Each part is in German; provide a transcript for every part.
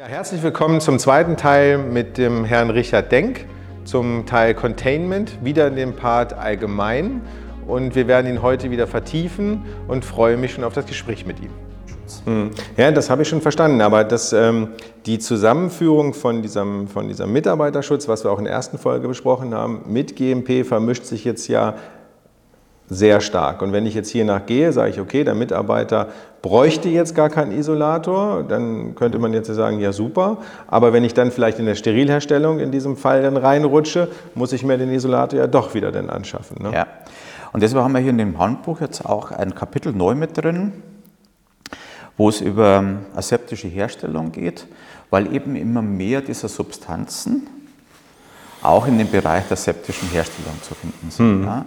Ja, herzlich willkommen zum zweiten Teil mit dem Herrn Richard Denk zum Teil Containment, wieder in dem Part allgemein. Und wir werden ihn heute wieder vertiefen und freue mich schon auf das Gespräch mit ihm. Hm. Ja, das habe ich schon verstanden. Aber das, ähm, die Zusammenführung von diesem, von diesem Mitarbeiterschutz, was wir auch in der ersten Folge besprochen haben, mit GMP vermischt sich jetzt ja sehr stark. Und wenn ich jetzt hier nachgehe, sage ich, okay, der Mitarbeiter bräuchte jetzt gar keinen Isolator, dann könnte man jetzt sagen, ja super. Aber wenn ich dann vielleicht in der Sterilherstellung in diesem Fall dann reinrutsche, muss ich mir den Isolator ja doch wieder dann anschaffen. Ne? Ja. Und deshalb haben wir hier in dem Handbuch jetzt auch ein Kapitel neu mit drin, wo es über aseptische Herstellung geht, weil eben immer mehr dieser Substanzen auch in dem Bereich der aseptischen Herstellung zu finden sind. Hm. Ja.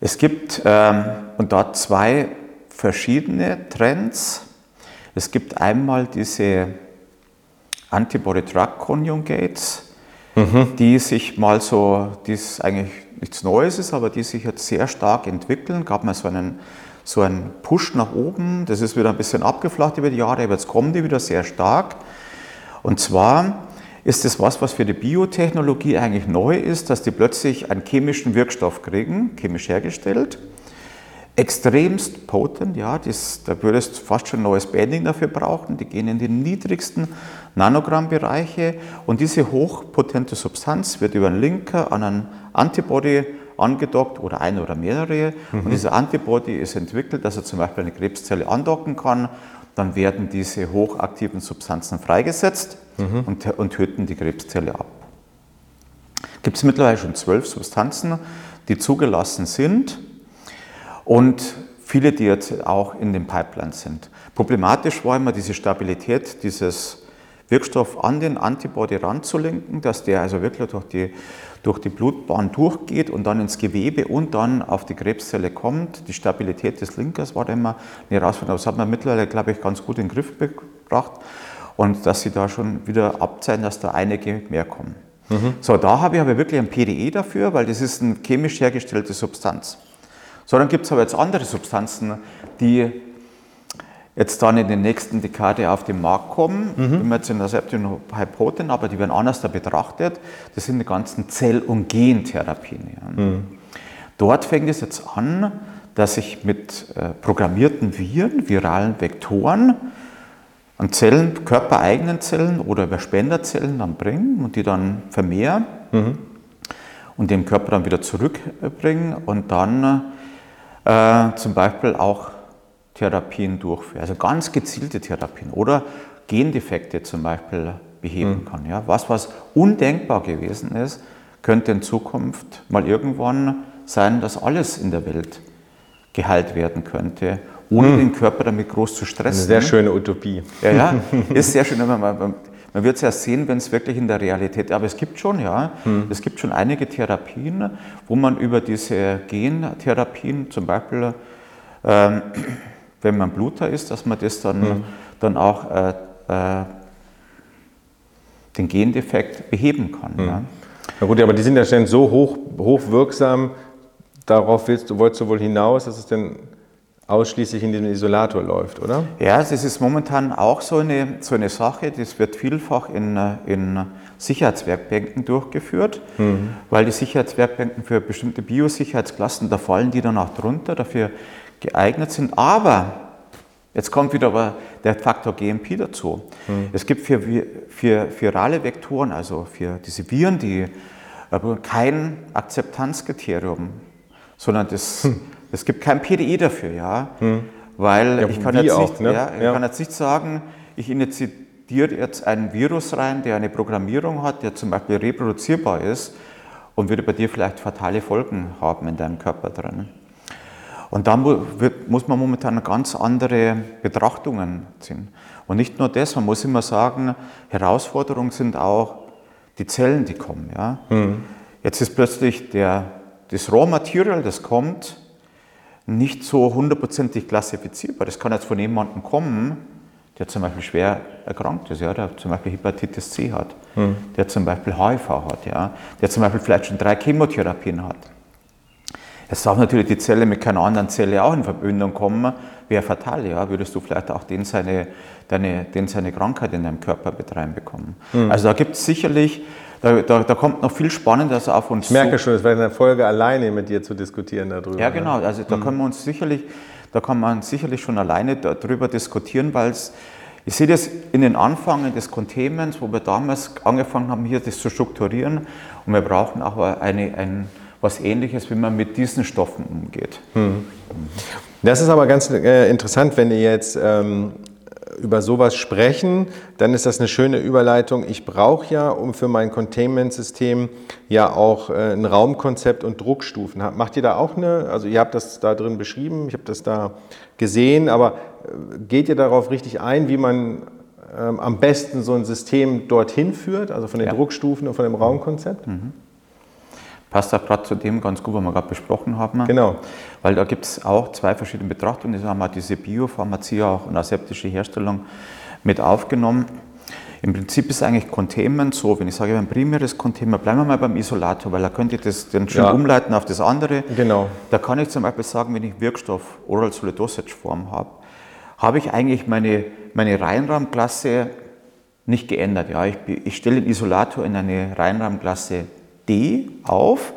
Es gibt ähm, und dort zwei verschiedene Trends. Es gibt einmal diese Antibody-Drug-Conjugates, mhm. die sich mal so, die ist eigentlich nichts Neues ist, aber die sich jetzt sehr stark entwickeln. Gab mal so einen, so einen Push nach oben, das ist wieder ein bisschen abgeflacht über die Jahre, aber jetzt kommen die wieder sehr stark. Und zwar ist es was, was für die Biotechnologie eigentlich neu ist, dass die plötzlich einen chemischen Wirkstoff kriegen, chemisch hergestellt. Extremst potent, ja, das, da würdest du fast schon ein neues Banding dafür brauchen. Die gehen in die niedrigsten Nanogrammbereiche und diese hochpotente Substanz wird über einen Linker an einen Antibody angedockt oder ein oder mehrere. Mhm. Und dieser Antibody ist entwickelt, dass er zum Beispiel eine Krebszelle andocken kann. Dann werden diese hochaktiven Substanzen freigesetzt mhm. und, und töten die Krebszelle ab. Gibt es mittlerweile schon zwölf Substanzen, die zugelassen sind und viele, die jetzt auch in den Pipelines sind. Problematisch war immer diese Stabilität dieses Wirkstoff an den Antibody ranzulenken, dass der also wirklich durch die, durch die Blutbahn durchgeht und dann ins Gewebe und dann auf die Krebszelle kommt. Die Stabilität des Linkers war da immer eine Herausforderung. Das hat man mittlerweile, glaube ich, ganz gut in den Griff gebracht und dass sie da schon wieder abzeichnen, dass da einige mehr kommen. Mhm. So, da habe ich aber wirklich ein PDE dafür, weil das ist eine chemisch hergestellte Substanz. So, dann gibt es aber jetzt andere Substanzen, die jetzt dann in der nächsten Dekade auf den Markt kommen. Mhm. Wenn wir jetzt in der Septin Hypoten, aber die werden anders da betrachtet. Das sind die ganzen Zell- und Gentherapien. Ja. Mhm. Dort fängt es jetzt an, dass ich mit äh, programmierten Viren, viralen Vektoren, an Zellen, körpereigenen Zellen oder über Spenderzellen dann bringen und die dann vermehren mhm. und dem Körper dann wieder zurückbringen und dann äh, zum Beispiel auch Therapien durchführen, also ganz gezielte Therapien oder Gendefekte zum Beispiel beheben mhm. kann. Ja? Was, was undenkbar gewesen ist, könnte in Zukunft mal irgendwann sein, dass alles in der Welt geheilt werden könnte ohne hm. den Körper damit groß zu stressen. Eine sehr schöne Utopie. Ja, ja, ist sehr schön. Man, man, man wird es ja sehen, wenn es wirklich in der Realität, aber es gibt schon, ja, hm. es gibt schon einige Therapien, wo man über diese Gentherapien zum Beispiel, ähm, wenn man Bluter ist, dass man das dann, hm. dann auch äh, äh, den Gendefekt beheben kann. Hm. Ja. Na gut, aber die sind ja schon so hoch, hochwirksam, darauf willst du, wolltest du wohl hinaus, dass es denn ausschließlich in diesem Isolator läuft, oder? Ja, das ist momentan auch so eine, so eine Sache. Das wird vielfach in, in Sicherheitswerkbänken durchgeführt, mhm. weil die Sicherheitswerkbänken für bestimmte Biosicherheitsklassen, da fallen die dann auch drunter, dafür geeignet sind. Aber jetzt kommt wieder aber der Faktor GMP dazu. Mhm. Es gibt für, für virale Vektoren, also für diese Viren, die kein Akzeptanzkriterium, sondern das hm es gibt kein PDE dafür, ja, hm. weil ja, ich, kann jetzt, auch, nicht, ne? ja, ich ja. kann jetzt nicht sagen, ich initiiere jetzt einen Virus rein, der eine Programmierung hat, der zum Beispiel reproduzierbar ist und würde bei dir vielleicht fatale Folgen haben in deinem Körper drin. Und dann muss man momentan ganz andere Betrachtungen ziehen. Und nicht nur das, man muss immer sagen, Herausforderungen sind auch die Zellen, die kommen. Ja? Mhm. Jetzt ist plötzlich der, das Raw Material, das kommt, nicht so hundertprozentig klassifizierbar. Das kann jetzt von jemandem kommen, der zum Beispiel schwer erkrankt ist, ja, der zum Beispiel Hepatitis C hat, hm. der zum Beispiel HIV hat, ja, der zum Beispiel vielleicht schon drei Chemotherapien hat. Es darf natürlich die Zelle mit keiner anderen Zelle auch in Verbindung kommen, wäre fatal, ja, würdest du vielleicht auch den seine, deine, den seine Krankheit in deinem Körper mit reinbekommen. Mhm. Also da gibt es sicherlich, da, da, da, kommt noch viel Spannendes auf uns Ich merke schon, es wäre eine Folge alleine mit dir zu diskutieren darüber. Ja, genau, ne? also da mhm. können wir uns sicherlich, da kann man sicherlich schon alleine darüber diskutieren, weil es ich sehe das in den Anfängen des Containments, wo wir damals angefangen haben, hier das zu strukturieren. Und wir brauchen auch eine, ein, was Ähnliches, wie man mit diesen Stoffen umgeht. Hm. Das ist aber ganz äh, interessant, wenn ihr jetzt ähm, über sowas sprechen, dann ist das eine schöne Überleitung. Ich brauche ja, um für mein Containment-System ja auch äh, ein Raumkonzept und Druckstufen. Macht ihr da auch eine, also ihr habt das da drin beschrieben, ich habe das da gesehen, aber äh, geht ihr darauf richtig ein, wie man ähm, am besten so ein System dorthin führt, also von den ja. Druckstufen und von dem Raumkonzept? Mhm. Passt auch gerade zu dem ganz gut, was wir gerade besprochen haben. Genau. Weil da gibt es auch zwei verschiedene Betrachtungen. Da haben wir diese Biopharmazie auch und aseptische Herstellung mit aufgenommen. Im Prinzip ist eigentlich Containment so, wenn ich sage, ein primäres Containment, bleiben wir mal beim Isolator, weil da könnte ich das dann schön ja. umleiten auf das andere. Genau. Da kann ich zum Beispiel sagen, wenn ich Wirkstoff Oral Solid Dosage Form habe, habe ich eigentlich meine, meine Reinraumklasse nicht geändert. Ja, ich, ich stelle den Isolator in eine Reinraumklasse D auf,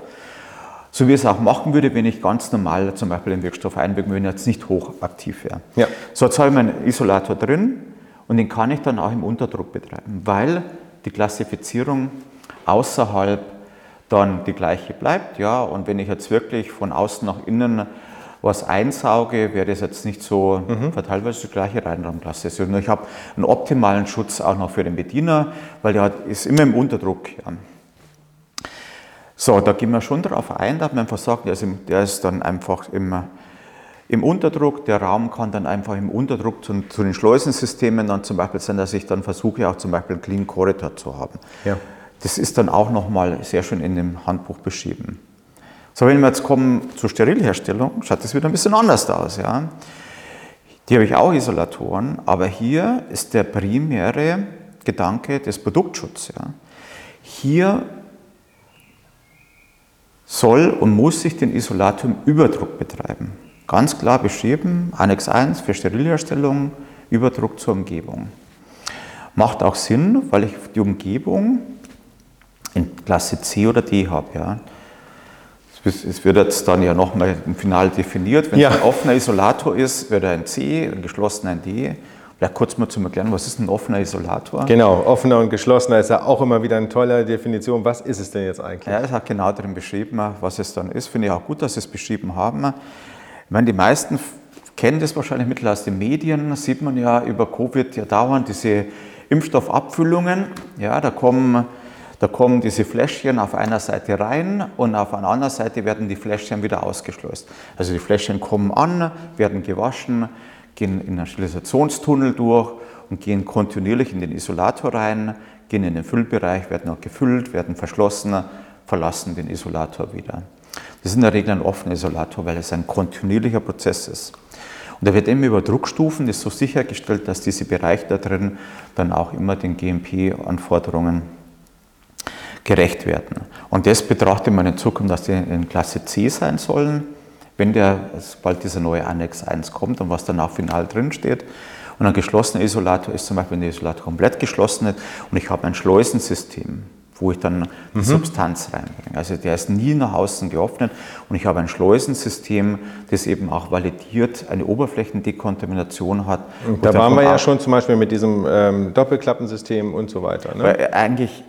so wie es auch machen würde, wenn ich ganz normal zum Beispiel den Wirkstoff einwirken würde, wenn er jetzt nicht hochaktiv wäre. Ja. So, jetzt habe ich meinen Isolator drin und den kann ich dann auch im Unterdruck betreiben, weil die Klassifizierung außerhalb dann die gleiche bleibt. Ja, und wenn ich jetzt wirklich von außen nach innen was einsauge, wäre das jetzt nicht so mhm. fatal, weil es die gleiche Reinraumklasse ist. Und ich habe einen optimalen Schutz auch noch für den Bediener, weil der ist immer im Unterdruck. Ja. So, da gehen wir schon darauf ein, dass man einfach sagt, der ist, im, der ist dann einfach im, im Unterdruck, der Raum kann dann einfach im Unterdruck zu, zu, den Schleusensystemen dann zum Beispiel sein, dass ich dann versuche, auch zum Beispiel einen Clean Corridor zu haben. Ja. Das ist dann auch nochmal sehr schön in dem Handbuch beschrieben. So, wenn wir jetzt kommen zur Sterilherstellung, schaut das wieder ein bisschen anders aus. Ja. Die habe ich auch Isolatoren, aber hier ist der primäre Gedanke des Produktschutzes. Ja. Hier soll und muss sich den Isolator im Überdruck betreiben. Ganz klar beschrieben, Annex 1 für Sterilherstellung, Überdruck zur Umgebung. Macht auch Sinn, weil ich die Umgebung in Klasse C oder D habe. Ja. Es wird jetzt dann ja nochmal im Final definiert. Wenn ja. es ein offener Isolator ist, wird er ein C, ein geschlossener ein D. Vielleicht kurz mal zum Erklären, was ist ein offener Isolator? Genau, offener und geschlossener ist ja auch immer wieder eine tolle Definition. Was ist es denn jetzt eigentlich? Ja, es hat genau darin beschrieben, was es dann ist. Finde ich auch gut, dass Sie es beschrieben haben. Ich meine, die meisten kennen das wahrscheinlich mittlerweile aus den Medien, sieht man ja über Covid ja dauernd diese Impfstoffabfüllungen. Ja, da kommen, da kommen diese Fläschchen auf einer Seite rein und auf einer anderen Seite werden die Fläschchen wieder ausgeschleust. Also die Fläschchen kommen an, werden gewaschen, gehen in einen Sterilisationstunnel durch und gehen kontinuierlich in den Isolator rein, gehen in den Füllbereich, werden auch gefüllt, werden verschlossen, verlassen den Isolator wieder. Das ist in der Regel ein offener Isolator, weil es ein kontinuierlicher Prozess ist. Und da wird immer über Druckstufen ist so sichergestellt, dass diese Bereiche da drin dann auch immer den GMP-Anforderungen gerecht werden. Und das betrachtet man in Zukunft, dass die in Klasse C sein sollen wenn der, sobald dieser neue Annex 1 kommt und was dann auch final drin steht. Und ein geschlossener Isolator ist zum Beispiel, wenn der Isolator komplett geschlossen ist und ich habe ein Schleusensystem, wo ich dann die mhm. Substanz reinbringe. Also der ist nie nach außen geöffnet und ich habe ein Schleusensystem, das eben auch validiert eine Oberflächendekontamination hat. Und da waren wir ja schon zum Beispiel mit diesem ähm, Doppelklappensystem und so weiter. Ne? Weil eigentlich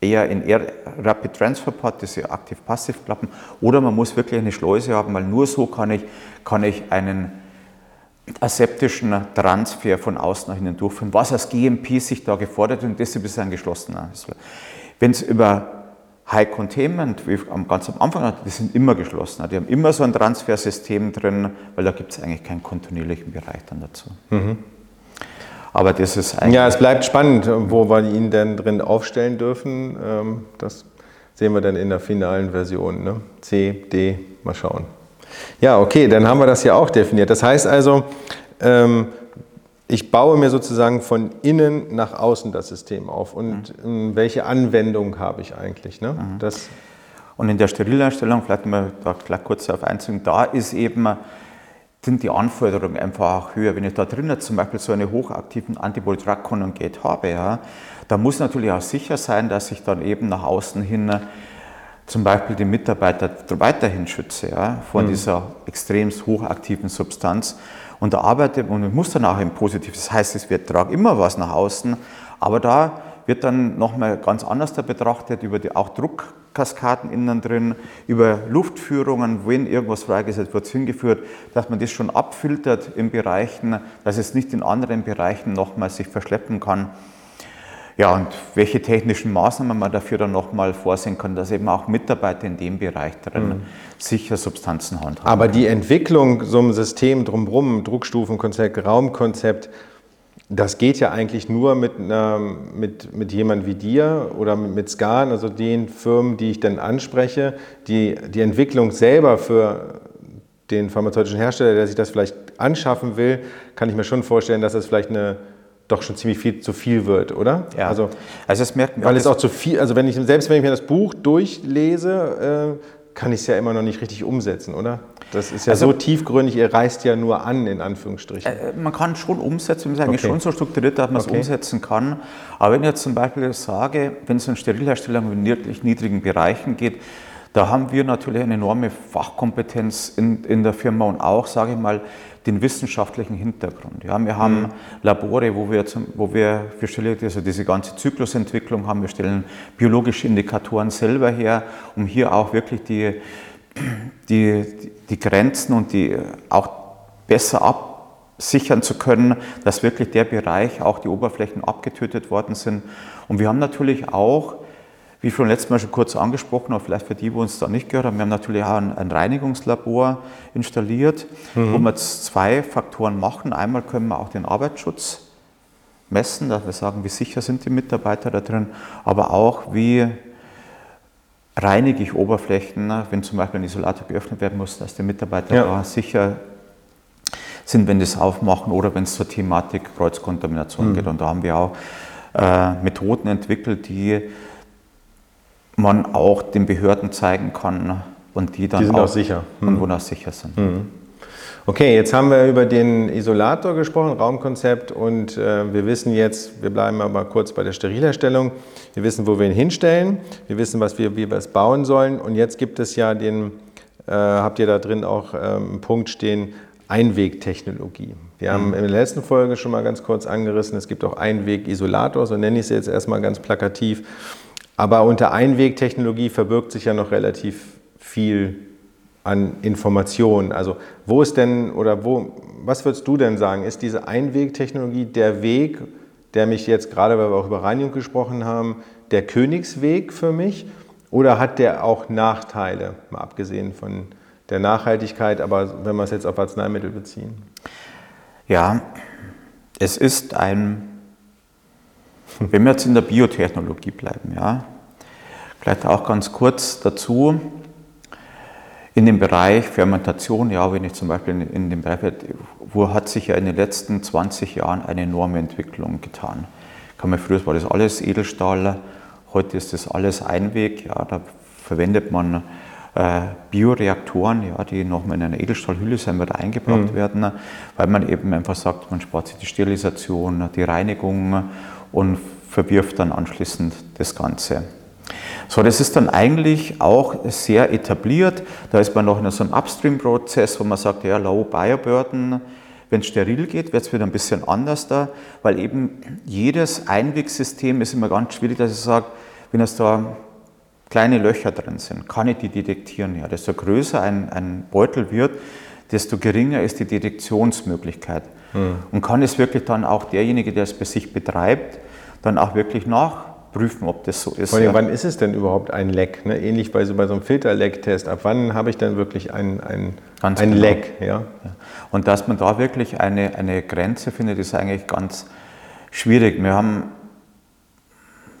eher in Rapid Transfer Pod, diese Aktiv-Passiv-Klappen, oder man muss wirklich eine Schleuse haben, weil nur so kann ich, kann ich einen aseptischen Transfer von außen nach innen durchführen, was als GMP sich da gefordert und deshalb ist ein geschlossener. Wenn es über High Containment, wie ganz am Anfang hatte, die sind immer geschlossen. Die haben immer so ein Transfersystem drin, weil da gibt es eigentlich keinen kontinuierlichen Bereich dann dazu. Mhm. Aber das ist eigentlich. Ja, es bleibt spannend, wo wir ihn denn drin aufstellen dürfen. Ähm, das sehen wir dann in der finalen Version. Ne? C, D, mal schauen. Ja, okay, dann haben wir das ja auch definiert. Das heißt also, ähm, ich baue mir sozusagen von innen nach außen das System auf. Und mhm. welche Anwendung habe ich eigentlich? Ne? Mhm. Das und in der Sterileinstellung, vielleicht mal da kurz auf einzugehen, da ist eben sind die Anforderungen einfach auch höher. Wenn ich da drinnen zum Beispiel so einen hochaktiven Antibody-Drug-Conjugate habe, ja, da muss natürlich auch sicher sein, dass ich dann eben nach außen hin zum Beispiel die Mitarbeiter weiterhin schütze ja, vor mhm. dieser extrem hochaktiven Substanz. Und da arbeite und ich muss dann auch im Positiv. Das heißt, es wird trage immer was nach außen, aber da wird dann nochmal ganz anders da betrachtet, über die, auch Druckkaskaden innen drin, über Luftführungen, wenn irgendwas freigesetzt wird, hingeführt, dass man das schon abfiltert in Bereichen, dass es nicht in anderen Bereichen nochmal sich verschleppen kann. Ja, und welche technischen Maßnahmen man dafür dann nochmal vorsehen kann, dass eben auch Mitarbeiter in dem Bereich drin mhm. sicher Substanzen handhaben. Aber die Entwicklung so einem System drumherum, Druckstufenkonzept, Raumkonzept, das geht ja eigentlich nur mit, einer, mit, mit jemand wie dir oder mit, mit SCAN, also den Firmen, die ich dann anspreche. Die, die Entwicklung selber für den pharmazeutischen Hersteller, der sich das vielleicht anschaffen will, kann ich mir schon vorstellen, dass das vielleicht eine doch schon ziemlich viel zu viel wird, oder? Ja. Also, also das merkt man. Weil es auch zu viel, also wenn ich, selbst wenn ich mir das Buch durchlese, äh, kann ich es ja immer noch nicht richtig umsetzen, oder? Das ist ja also, so tiefgründig, ihr reißt ja nur an, in Anführungsstrichen. Äh, man kann schon umsetzen, man ist eigentlich okay. schon so strukturiert, dass man okay. es umsetzen kann. Aber wenn ich jetzt zum Beispiel sage, wenn es um Sterilherstellung in wirklich niedrigen Bereichen geht, da haben wir natürlich eine enorme Fachkompetenz in, in der Firma und auch, sage ich mal, den wissenschaftlichen Hintergrund. Ja, wir haben mhm. Labore, wo wir, zum, wo wir für Sterilität, also diese ganze Zyklusentwicklung haben. Wir stellen biologische Indikatoren selber her, um hier auch wirklich die, die, die Grenzen und die auch besser absichern zu können, dass wirklich der Bereich, auch die Oberflächen abgetötet worden sind. Und wir haben natürlich auch wie schon letztes Mal schon kurz angesprochen, aber vielleicht für die, die uns da nicht gehört haben, wir haben natürlich auch ein, ein Reinigungslabor installiert, mhm. wo wir jetzt zwei Faktoren machen. Einmal können wir auch den Arbeitsschutz messen, dass wir sagen, wie sicher sind die Mitarbeiter da drin, aber auch, wie reinige ich Oberflächen, wenn zum Beispiel ein Isolator geöffnet werden muss, dass die Mitarbeiter ja. da sicher sind, wenn die es aufmachen oder wenn es zur Thematik Kreuzkontamination mhm. geht. Und da haben wir auch äh, Methoden entwickelt, die man auch den Behörden zeigen kann und die dann die sind auch, auch sicher. Und wonach sicher sind. Hm. Okay, jetzt haben wir über den Isolator gesprochen, Raumkonzept und äh, wir wissen jetzt, wir bleiben aber kurz bei der Sterilherstellung, wir wissen, wo wir ihn hinstellen, wir wissen, was wir, wie wir es bauen sollen und jetzt gibt es ja den, äh, habt ihr da drin auch ähm, einen Punkt stehen, Einwegtechnologie. Wir haben in der letzten Folge schon mal ganz kurz angerissen, es gibt auch Einweg-Isolator, so nenne ich es jetzt erstmal ganz plakativ. Aber unter Einwegtechnologie verbirgt sich ja noch relativ viel an Informationen. Also wo ist denn oder wo, was würdest du denn sagen, ist diese Einwegtechnologie der Weg, der mich jetzt gerade, weil wir auch über Reinigung gesprochen haben, der Königsweg für mich? Oder hat der auch Nachteile, mal abgesehen von der Nachhaltigkeit, aber wenn wir es jetzt auf Arzneimittel beziehen? Ja, es ist ein wenn wir jetzt in der Biotechnologie bleiben, ja, vielleicht auch ganz kurz dazu, in dem Bereich Fermentation, ja, wenn ich zum Beispiel in, dem Bereich, wo hat sich ja in den letzten 20 Jahren eine enorme Entwicklung getan. Kann man früher war das alles Edelstahl, heute ist das alles Einweg, ja, da verwendet man äh, Bioreaktoren, ja, die nochmal in einer Edelstahlhülle sein wird eingebracht mhm. werden, weil man eben einfach sagt, man spart sich die Sterilisation, die Reinigung und verwirft dann anschließend das Ganze. So, das ist dann eigentlich auch sehr etabliert. Da ist man noch in so einem Upstream-Prozess, wo man sagt, ja, Low Bioburden, wenn es steril geht, wird es wieder ein bisschen anders da, weil eben jedes Einwegsystem ist immer ganz schwierig, dass ich sage, wenn es da kleine Löcher drin sind, kann ich die detektieren. Ja, desto größer ein, ein Beutel wird, desto geringer ist die Detektionsmöglichkeit. Mhm. Und kann es wirklich dann auch derjenige, der es bei sich betreibt, dann auch wirklich nachprüfen, ob das so ist. Vor allem, ja. wann ist es denn überhaupt ein Leck? Ne? Ähnlich bei so, bei so einem Filterlecktest. Ab wann habe ich dann wirklich ein, ein, ein genau. Leck? Ja? ja? Und dass man da wirklich eine, eine Grenze findet, ist eigentlich ganz schwierig. Wir haben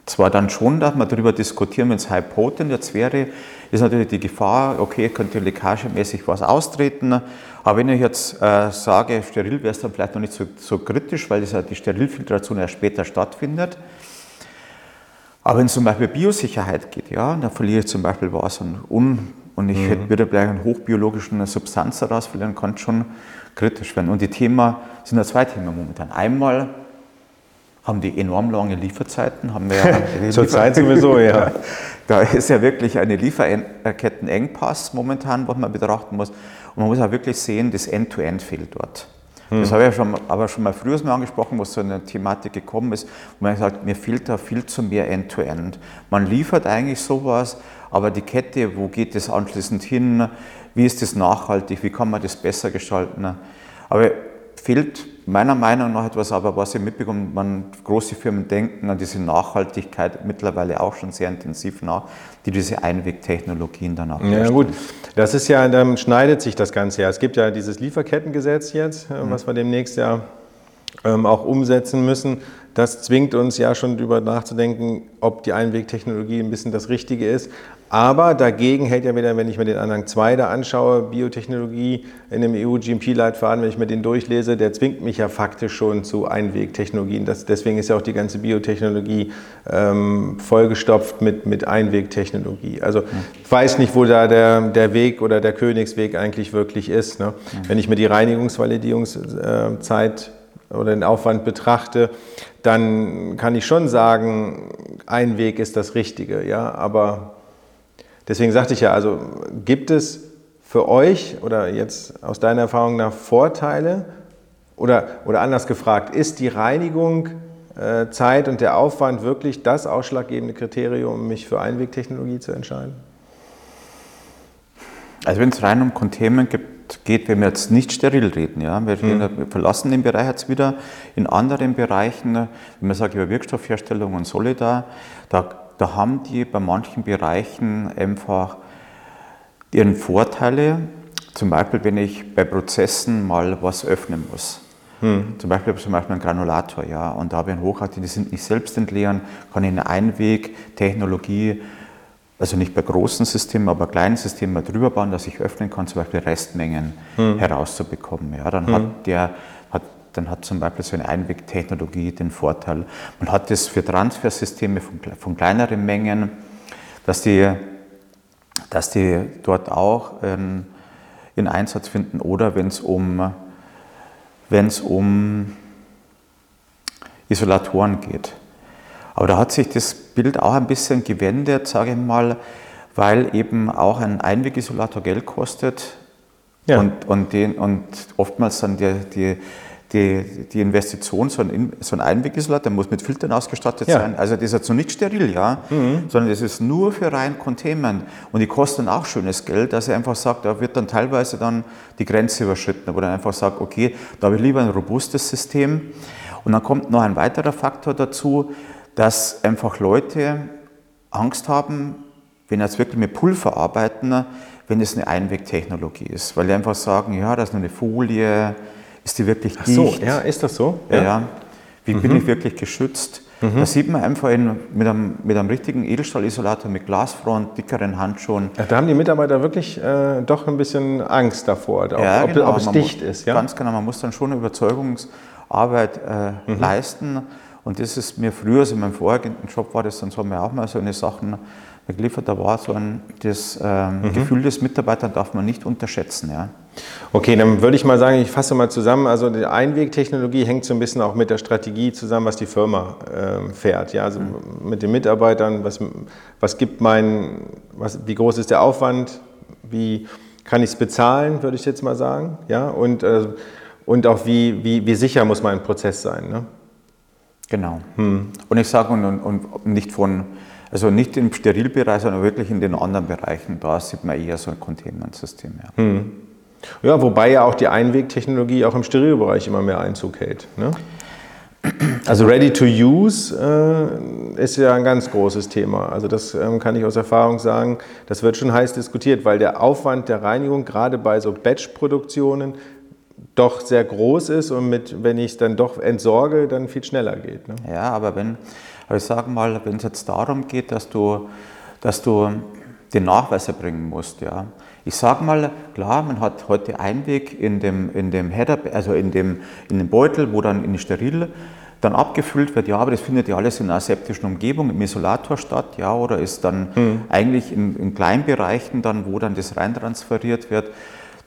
zwar dann schon, dass man darüber diskutieren, wenn es high potent jetzt wäre, ist natürlich die Gefahr, okay, könnte leckagemäßig was austreten. Aber wenn ich jetzt äh, sage, steril wäre es dann vielleicht noch nicht so, so kritisch, weil ja die Sterilfiltration erst später stattfindet. Aber wenn es zum Beispiel Biosicherheit geht, ja, da verliere ich zum Beispiel was an un, und ich mhm. würde gleich eine hochbiologische Substanz daraus verlieren, kann schon kritisch werden. Und die Themen sind ja zwei Themen momentan. Einmal haben die enorm lange Lieferzeiten. Haben wir ja Zurzeit sowieso, ja. Da ist ja wirklich eine Lieferkettenengpass momentan, was man betrachten muss. Und man muss auch wirklich sehen, das End-to-End -End fehlt dort. Hm. Das habe ich ja schon, aber schon mal früher mal angesprochen, wo so eine Thematik gekommen ist, wo man sagt, mir fehlt da viel zu mehr End-to-End. -End. Man liefert eigentlich sowas, aber die Kette, wo geht es anschließend hin? Wie ist das nachhaltig? Wie kann man das besser gestalten? Aber fehlt meiner Meinung nach etwas, aber was ich mitbekomme, man, große Firmen denken an diese Nachhaltigkeit mittlerweile auch schon sehr intensiv nach, die diese Einwegtechnologien dann auch Ja gut, das ist ja, dann schneidet sich das Ganze ja. Es gibt ja dieses Lieferkettengesetz jetzt, mhm. was wir demnächst ja ähm, auch umsetzen müssen. Das zwingt uns ja schon darüber nachzudenken, ob die Einwegtechnologie ein bisschen das Richtige ist. Aber dagegen hält ja wieder, wenn ich mir den Anhang 2 da anschaue, Biotechnologie in dem EU-GMP-Leitfaden, wenn ich mir den durchlese, der zwingt mich ja faktisch schon zu Einwegtechnologien. Das, deswegen ist ja auch die ganze Biotechnologie ähm, vollgestopft mit, mit Einwegtechnologie. Also ich weiß nicht, wo da der, der Weg oder der Königsweg eigentlich wirklich ist. Ne? Wenn ich mir die Reinigungsvalidierungszeit oder den Aufwand betrachte, dann kann ich schon sagen, ein Weg ist das Richtige. Ja? Aber Deswegen sagte ich ja, also gibt es für euch oder jetzt aus deiner Erfahrung nach Vorteile oder, oder anders gefragt, ist die Reinigung, äh, Zeit und der Aufwand wirklich das ausschlaggebende Kriterium, um mich für Einwegtechnologie zu entscheiden? Also wenn es rein um Containment gibt, geht, wenn wir jetzt nicht steril reden, ja, wir, reden, mhm. wir verlassen den Bereich jetzt wieder in anderen Bereichen, wenn man sagt über Wirkstoffherstellung und Solidar, da da haben die bei manchen Bereichen einfach ihren Vorteile. Zum Beispiel, wenn ich bei Prozessen mal was öffnen muss. Hm. Zum Beispiel zum Beispiel einen Granulator, ja, und da habe ich einen Hochaktiv, die sind nicht selbst entleeren, kann ich eine Einwegtechnologie, also nicht bei großen Systemen, aber kleinen Systemen mal drüber bauen, dass ich öffnen kann, zum Beispiel Restmengen hm. herauszubekommen. Ja, dann hm. hat der dann hat zum Beispiel so eine Einwegtechnologie den Vorteil. Man hat das für Transfersysteme von, von kleineren Mengen, dass die, dass die dort auch ähm, in Einsatz finden oder wenn es um, wenn's um Isolatoren geht. Aber da hat sich das Bild auch ein bisschen gewendet, sage ich mal, weil eben auch ein Einwegisolator Geld kostet ja. und, und, den, und oftmals dann die, die die, die Investition, so ein, so ein Einwegisolator, der muss mit Filtern ausgestattet ja. sein. Also das ist jetzt noch nicht steril, ja, mhm. sondern das ist nur für rein Containment. Und die kosten auch schönes Geld, dass er einfach sagt, da wird dann teilweise dann die Grenze überschritten, wo er einfach sagt, okay, da habe ich lieber ein robustes System. Und dann kommt noch ein weiterer Faktor dazu, dass einfach Leute Angst haben, wenn jetzt wirklich mit Pulver arbeiten, wenn es eine Einwegtechnologie ist, weil die einfach sagen, ja, das ist nur eine Folie, ist die wirklich dicht? Ach so, ja, ist das so? Ja. ja. Wie mhm. bin ich wirklich geschützt? Mhm. Da sieht man einfach in, mit, einem, mit einem richtigen Edelstahlisolator mit Glasfront, dickeren Handschuhen. Ja, da haben die Mitarbeiter wirklich äh, doch ein bisschen Angst davor, ob, ja, ob, genau. ob es man dicht muss, ist. Ja? Ganz genau, man muss dann schon eine Überzeugungsarbeit äh, mhm. leisten. Und das ist mir früher, also in meinem vorigen Job war das dann so, haben wir auch mal so eine Sachen geliefert. Da war so ein das, ähm, mhm. Gefühl des Mitarbeiters darf man nicht unterschätzen. Ja. Okay, dann würde ich mal sagen, ich fasse mal zusammen. Also die Einwegtechnologie hängt so ein bisschen auch mit der Strategie zusammen, was die Firma äh, fährt. Ja, also mhm. mit den Mitarbeitern, was, was gibt mein, was, wie groß ist der Aufwand, wie kann ich es bezahlen, würde ich jetzt mal sagen. Ja, und, äh, und auch wie, wie, wie sicher muss mein Prozess sein. Ne? Genau. Hm. Und ich sage, und, und, nicht von also nicht im Sterilbereich, sondern wirklich in den anderen Bereichen. Da sieht man eher so ein Containment-System. Ja. Hm. ja, wobei ja auch die Einwegtechnologie auch im Sterilbereich immer mehr Einzug hält. Ne? Also Ready to Use äh, ist ja ein ganz großes Thema. Also das ähm, kann ich aus Erfahrung sagen. Das wird schon heiß diskutiert, weil der Aufwand der Reinigung gerade bei so Batch-Produktionen doch sehr groß ist und mit, wenn ich es dann doch entsorge, dann viel schneller geht. Ne? Ja, aber wenn, aber ich sage mal, wenn es jetzt darum geht, dass du, dass du den Nachweis erbringen musst, ja. Ich sage mal, klar, man hat heute Einweg in dem, in dem Header, also in dem, in dem Beutel, wo dann in die Steril dann abgefüllt wird, ja, aber das findet ja alles in einer aseptischen Umgebung, im Isolator statt, ja, oder ist dann mhm. eigentlich in, in Kleinbereichen dann, wo dann das reintransferiert wird.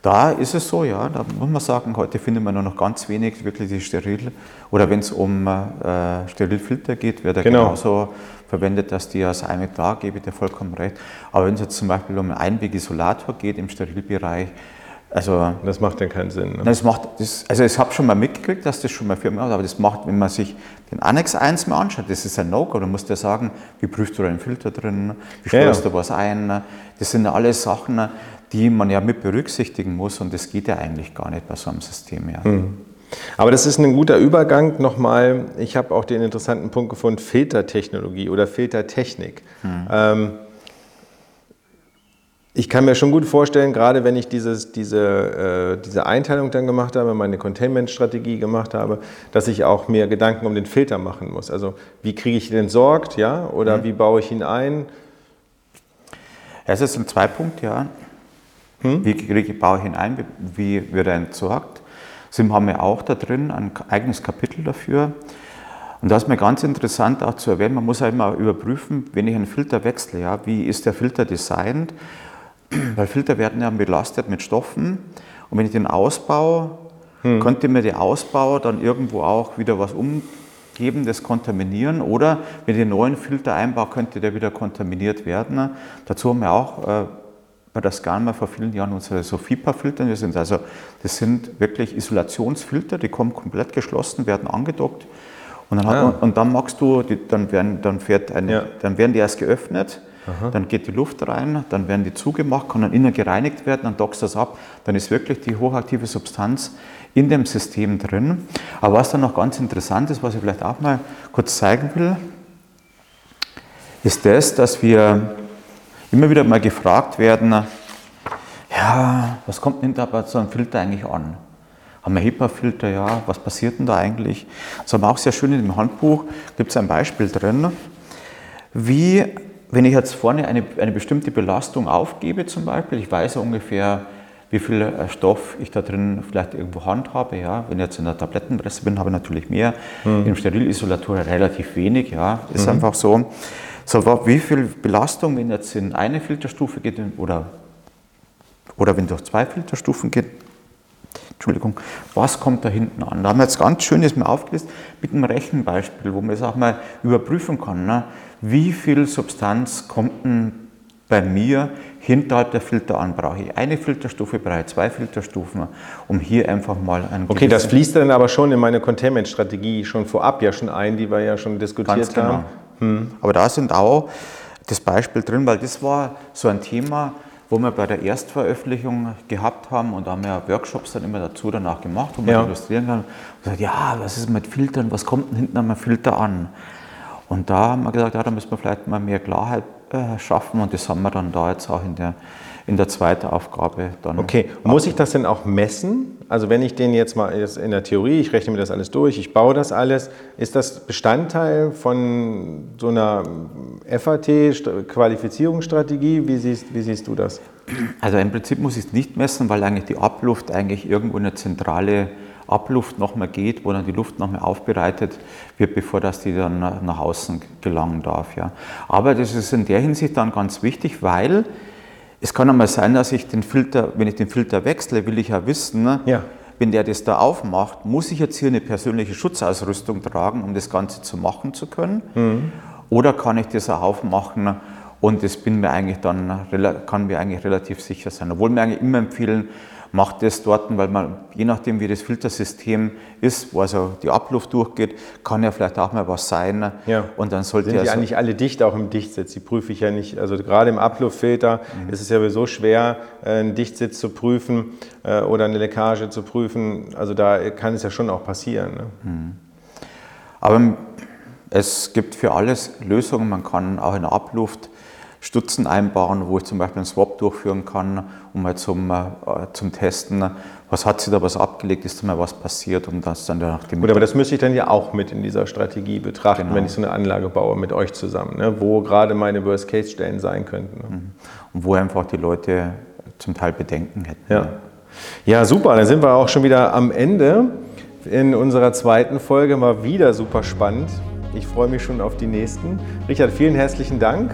Da ist es so, ja, da muss man sagen, heute findet man nur noch ganz wenig wirklich die steril, oder wenn es um äh, Sterilfilter geht, wird er genau. genauso verwendet, dass die aus einem da gebe ich dir vollkommen recht. Aber wenn es jetzt zum Beispiel um einen Einwegisolator geht im Sterilbereich, also, das macht ja keinen Sinn. Ne? Das macht, das, also ich habe schon mal mitgekriegt, dass das schon mal Firmen hat, aber das macht, wenn man sich den Annex 1 mal anschaut, das ist ein No-Go. Du musst ja sagen, wie prüfst du deinen Filter drin, wie steuerst ja, ja. du was ein. Das sind ja alles Sachen, die man ja mit berücksichtigen muss und das geht ja eigentlich gar nicht bei so einem System. Ja. Mhm. Aber das ist ein guter Übergang nochmal. Ich habe auch den interessanten Punkt gefunden, Filtertechnologie oder Filtertechnik. Mhm. Ähm, ich kann mir schon gut vorstellen, gerade wenn ich dieses, diese, äh, diese Einteilung dann gemacht habe, meine Containment-Strategie gemacht habe, dass ich auch mir Gedanken um den Filter machen muss. Also wie kriege ich den entsorgt, ja, oder mhm. wie baue ich ihn ein? Es ist ein Zwei-Punkt, ja. Hm? Wie kriege, baue ich ihn ein, wie wird er entsorgt? Sim haben wir auch da drin ein eigenes Kapitel dafür. Und da ist mir ganz interessant auch zu erwähnen, man muss ja immer überprüfen, wenn ich einen Filter wechsle, ja, wie ist der Filter designt weil Filter werden ja belastet mit Stoffen. Und wenn ich den ausbaue, hm. könnte mir der Ausbau dann irgendwo auch wieder was umgeben, das kontaminieren. Oder wenn ich den neuen Filter einbaue, könnte der wieder kontaminiert werden. Dazu haben wir auch äh, bei der Scanma vor vielen Jahren unsere Sofipa-Filter. Das sind also, das sind wirklich Isolationsfilter, die kommen komplett geschlossen, werden angedockt. Und dann, ja. man, und dann machst du, die, dann, werden, dann, fährt eine, ja. dann werden die erst geöffnet Aha. Dann geht die Luft rein, dann werden die zugemacht, kann dann innen gereinigt werden, dann dockst das ab. Dann ist wirklich die hochaktive Substanz in dem System drin. Aber was dann noch ganz interessant ist, was ich vielleicht auch mal kurz zeigen will, ist das, dass wir immer wieder mal gefragt werden, ja, was kommt denn da bei so einem Filter eigentlich an? Haben wir HEPA-Filter, ja, was passiert denn da eigentlich? Das haben wir auch sehr schön in dem Handbuch, gibt es ein Beispiel drin, wie wenn ich jetzt vorne eine, eine bestimmte Belastung aufgebe zum Beispiel, ich weiß ungefähr, wie viel äh, Stoff ich da drin vielleicht irgendwo handhabe. Ja. Wenn ich jetzt in der Tablettenpresse bin, habe ich natürlich mehr. Mhm. Im Sterilisolator relativ wenig. Ja. Ist mhm. einfach so. So, wie viel Belastung, wenn jetzt in eine Filterstufe geht oder, oder wenn durch zwei Filterstufen geht, Entschuldigung, was kommt da hinten an? Da haben wir jetzt ganz schön ist mir aufgelistet mit einem Rechenbeispiel, wo man es auch mal überprüfen kann. Ne? Wie viel Substanz kommt denn bei mir hinterhalb der Filter an? Brauche ich eine Filterstufe, brauche ich zwei Filterstufen, um hier einfach mal ein. Okay, das fließt dann aber schon in meine Containment-Strategie schon vorab ja schon ein, die wir ja schon diskutiert Ganz genau. haben. Hm. Aber da sind auch das Beispiel drin, weil das war so ein Thema, wo wir bei der Erstveröffentlichung gehabt haben und da haben wir Workshops dann immer dazu danach gemacht, wo man ja. illustrieren kann. Und gesagt, ja, was ist mit Filtern, was kommt denn hinten am Filter an? Und da haben wir gesagt, ja, da müssen wir vielleicht mal mehr Klarheit äh, schaffen und das haben wir dann da jetzt auch in der, in der zweiten Aufgabe dann. Okay, muss ich das denn auch messen? Also wenn ich den jetzt mal jetzt in der Theorie, ich rechne mir das alles durch, ich baue das alles, ist das Bestandteil von so einer FAT-Qualifizierungsstrategie? Wie siehst, wie siehst du das? Also im Prinzip muss ich es nicht messen, weil eigentlich die Abluft eigentlich irgendwo eine zentrale Abluft nochmal geht, wo dann die Luft nochmal aufbereitet wird, bevor das die dann nach außen gelangen darf. Ja. Aber das ist in der Hinsicht dann ganz wichtig, weil es kann einmal sein, dass ich den Filter, wenn ich den Filter wechsle, will ich ja wissen, ne, ja. wenn der das da aufmacht, muss ich jetzt hier eine persönliche Schutzausrüstung tragen, um das Ganze zu machen zu können? Mhm. Oder kann ich das auch aufmachen und das bin mir eigentlich dann, kann mir eigentlich relativ sicher sein. Obwohl wir eigentlich immer empfehlen, macht das dort, weil man, je nachdem wie das Filtersystem ist, wo also die Abluft durchgeht, kann ja vielleicht auch mal was sein. Ja. Und dann sollte Sind ja die eigentlich alle dicht, auch im Dichtsitz? Die prüfe ich ja nicht. Also gerade im Abluftfilter mhm. ist es ja sowieso schwer, äh, einen Dichtsitz zu prüfen äh, oder eine Leckage zu prüfen. Also da kann es ja schon auch passieren. Ne? Mhm. Aber es gibt für alles Lösungen. Man kann auch in der Abluft Stutzen einbauen, wo ich zum Beispiel einen Swap durchführen kann, um mal zum, äh, zum Testen, was hat sie da was abgelegt, ist da mal was passiert und das dann nach dem. Gut, aber das müsste ich dann ja auch mit in dieser Strategie betrachten, genau. wenn ich so eine Anlage baue mit euch zusammen, ne? wo gerade meine Worst-Case-Stellen sein könnten. Ne? Mhm. Und wo einfach die Leute zum Teil Bedenken hätten. Ja. ja, super, dann sind wir auch schon wieder am Ende. in unserer zweiten Folge. War wieder super spannend. Ich freue mich schon auf die nächsten. Richard, vielen herzlichen Dank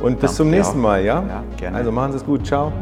und bis zum nächsten. Mal. Ja? Ja, gerne. Also machen Sie es gut. Ciao.